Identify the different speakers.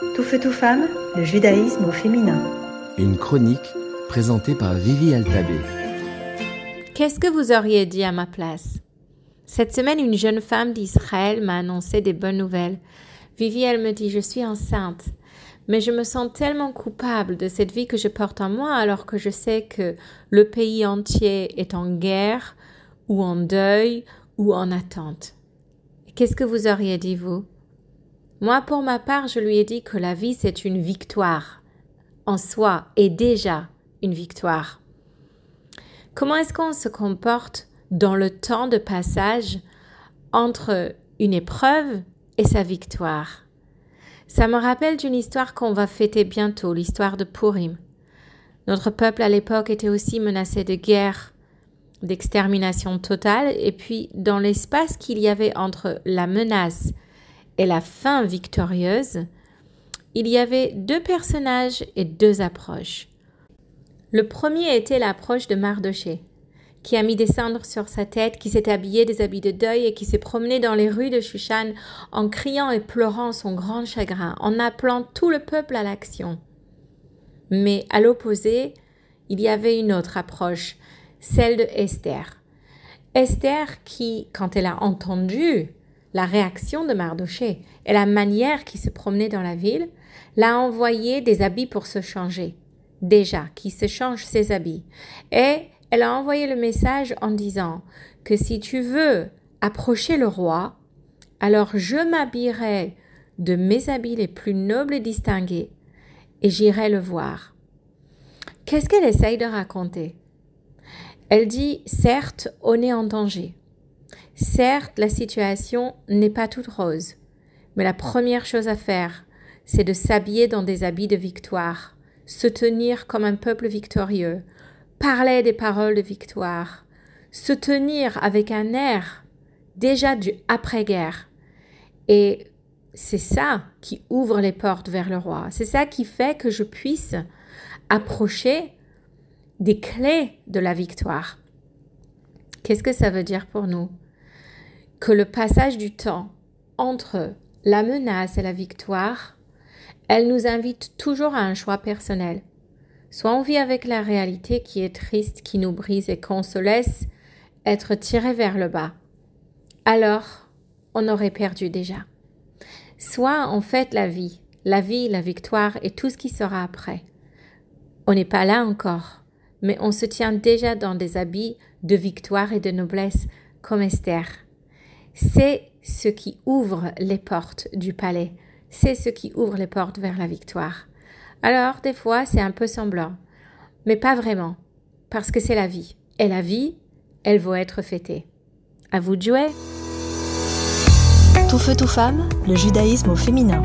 Speaker 1: Tout feu, tout femme, le judaïsme au féminin.
Speaker 2: Une chronique présentée par Vivi Altabé.
Speaker 3: Qu'est-ce que vous auriez dit à ma place? Cette semaine, une jeune femme d'Israël m'a annoncé des bonnes nouvelles. Vivi, elle me dit Je suis enceinte, mais je me sens tellement coupable de cette vie que je porte en moi alors que je sais que le pays entier est en guerre ou en deuil ou en attente. Qu'est-ce que vous auriez dit, vous? Moi, pour ma part, je lui ai dit que la vie, c'est une victoire en soi et déjà une victoire. Comment est-ce qu'on se comporte dans le temps de passage entre une épreuve et sa victoire? Ça me rappelle d'une histoire qu'on va fêter bientôt, l'histoire de Purim. Notre peuple à l'époque était aussi menacé de guerre d'extermination totale, et puis dans l'espace qu'il y avait entre la menace et la fin victorieuse, il y avait deux personnages et deux approches. Le premier était l'approche de Mardoché, qui a mis des cendres sur sa tête, qui s'est habillé des habits de deuil et qui s'est promené dans les rues de Shushan en criant et pleurant son grand chagrin, en appelant tout le peuple à l'action. Mais à l'opposé, il y avait une autre approche, celle de Esther. Esther qui, quand elle a entendu la réaction de Mardoché et la manière qui se promenait dans la ville, l'a envoyé des habits pour se changer. Déjà, qui se change ses habits. Et elle a envoyé le message en disant que si tu veux approcher le roi, alors je m'habillerai de mes habits les plus nobles et distingués et j'irai le voir. Qu'est-ce qu'elle essaye de raconter? Elle dit certes, on est en danger. Certes, la situation n'est pas toute rose. Mais la première chose à faire, c'est de s'habiller dans des habits de victoire, se tenir comme un peuple victorieux, parler des paroles de victoire, se tenir avec un air déjà du après-guerre. Et c'est ça qui ouvre les portes vers le roi. C'est ça qui fait que je puisse approcher des clés de la victoire. Qu'est-ce que ça veut dire pour nous? Que le passage du temps entre la menace et la victoire, elle nous invite toujours à un choix personnel. Soit on vit avec la réalité qui est triste, qui nous brise et qu'on se laisse être tiré vers le bas. Alors, on aurait perdu déjà. Soit on fait la vie, la vie, la victoire et tout ce qui sera après. On n'est pas là encore mais on se tient déjà dans des habits de victoire et de noblesse comme Esther. C'est ce qui ouvre les portes du palais, c'est ce qui ouvre les portes vers la victoire. Alors, des fois, c'est un peu semblant, mais pas vraiment, parce que c'est la vie. Et la vie, elle vaut être fêtée. À vous de jouer!
Speaker 1: Tout feu, tout femme, le judaïsme au féminin.